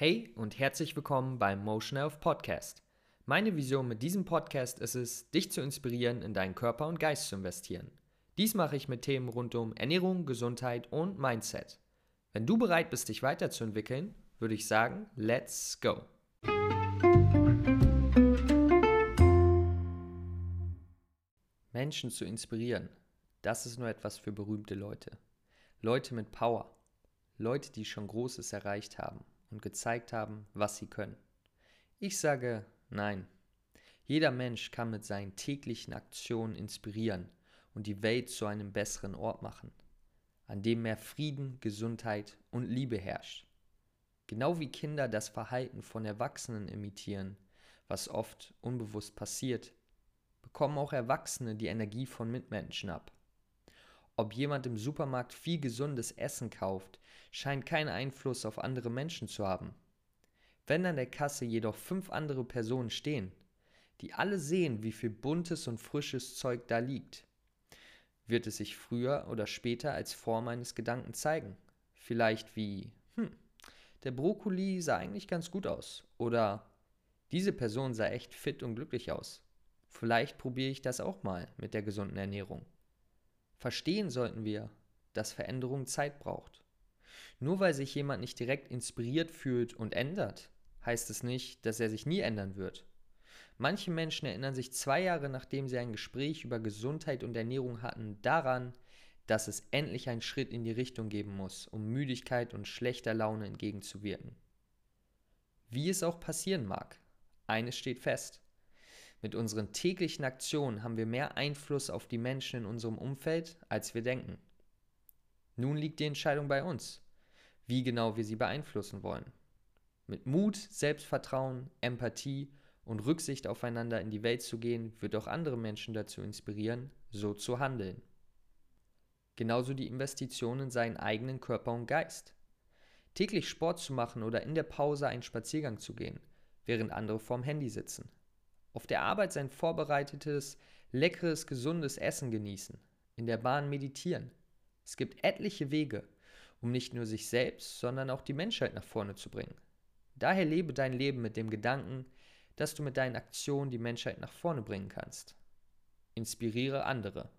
Hey und herzlich willkommen beim Motion Health Podcast. Meine Vision mit diesem Podcast ist es, dich zu inspirieren, in deinen Körper und Geist zu investieren. Dies mache ich mit Themen rund um Ernährung, Gesundheit und Mindset. Wenn du bereit bist, dich weiterzuentwickeln, würde ich sagen, let's go. Menschen zu inspirieren, das ist nur etwas für berühmte Leute. Leute mit Power. Leute, die schon Großes erreicht haben und gezeigt haben, was sie können. Ich sage nein. Jeder Mensch kann mit seinen täglichen Aktionen inspirieren und die Welt zu einem besseren Ort machen, an dem mehr Frieden, Gesundheit und Liebe herrscht. Genau wie Kinder das Verhalten von Erwachsenen imitieren, was oft unbewusst passiert, bekommen auch Erwachsene die Energie von Mitmenschen ab. Ob jemand im Supermarkt viel gesundes Essen kauft, scheint keinen Einfluss auf andere Menschen zu haben. Wenn an der Kasse jedoch fünf andere Personen stehen, die alle sehen, wie viel buntes und frisches Zeug da liegt, wird es sich früher oder später als Form eines Gedanken zeigen. Vielleicht wie, hm, der Brokkoli sah eigentlich ganz gut aus. Oder diese Person sah echt fit und glücklich aus. Vielleicht probiere ich das auch mal mit der gesunden Ernährung. Verstehen sollten wir, dass Veränderung Zeit braucht. Nur weil sich jemand nicht direkt inspiriert fühlt und ändert, heißt es nicht, dass er sich nie ändern wird. Manche Menschen erinnern sich zwei Jahre nachdem sie ein Gespräch über Gesundheit und Ernährung hatten daran, dass es endlich einen Schritt in die Richtung geben muss, um Müdigkeit und schlechter Laune entgegenzuwirken. Wie es auch passieren mag, eines steht fest. Mit unseren täglichen Aktionen haben wir mehr Einfluss auf die Menschen in unserem Umfeld, als wir denken. Nun liegt die Entscheidung bei uns, wie genau wir sie beeinflussen wollen. Mit Mut, Selbstvertrauen, Empathie und Rücksicht aufeinander in die Welt zu gehen, wird auch andere Menschen dazu inspirieren, so zu handeln. Genauso die Investition in seinen eigenen Körper und Geist. Täglich Sport zu machen oder in der Pause einen Spaziergang zu gehen, während andere vorm Handy sitzen auf der Arbeit sein vorbereitetes, leckeres, gesundes Essen genießen, in der Bahn meditieren. Es gibt etliche Wege, um nicht nur sich selbst, sondern auch die Menschheit nach vorne zu bringen. Daher lebe dein Leben mit dem Gedanken, dass du mit deinen Aktionen die Menschheit nach vorne bringen kannst. Inspiriere andere.